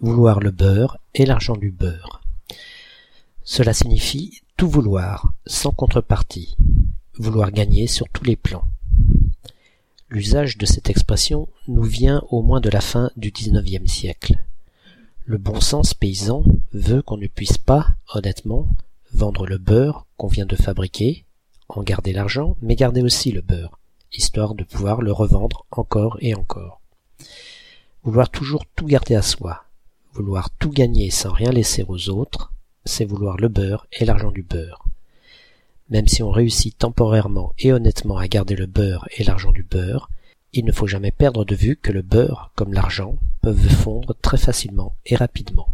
vouloir le beurre et l'argent du beurre. Cela signifie tout vouloir, sans contrepartie, vouloir gagner sur tous les plans. L'usage de cette expression nous vient au moins de la fin du XIXe siècle. Le bon sens paysan veut qu'on ne puisse pas, honnêtement, vendre le beurre qu'on vient de fabriquer, en garder l'argent, mais garder aussi le beurre, histoire de pouvoir le revendre encore et encore. Vouloir toujours tout garder à soi, vouloir tout gagner sans rien laisser aux autres, c'est vouloir le beurre et l'argent du beurre. Même si on réussit temporairement et honnêtement à garder le beurre et l'argent du beurre, il ne faut jamais perdre de vue que le beurre, comme l'argent, peuvent fondre très facilement et rapidement.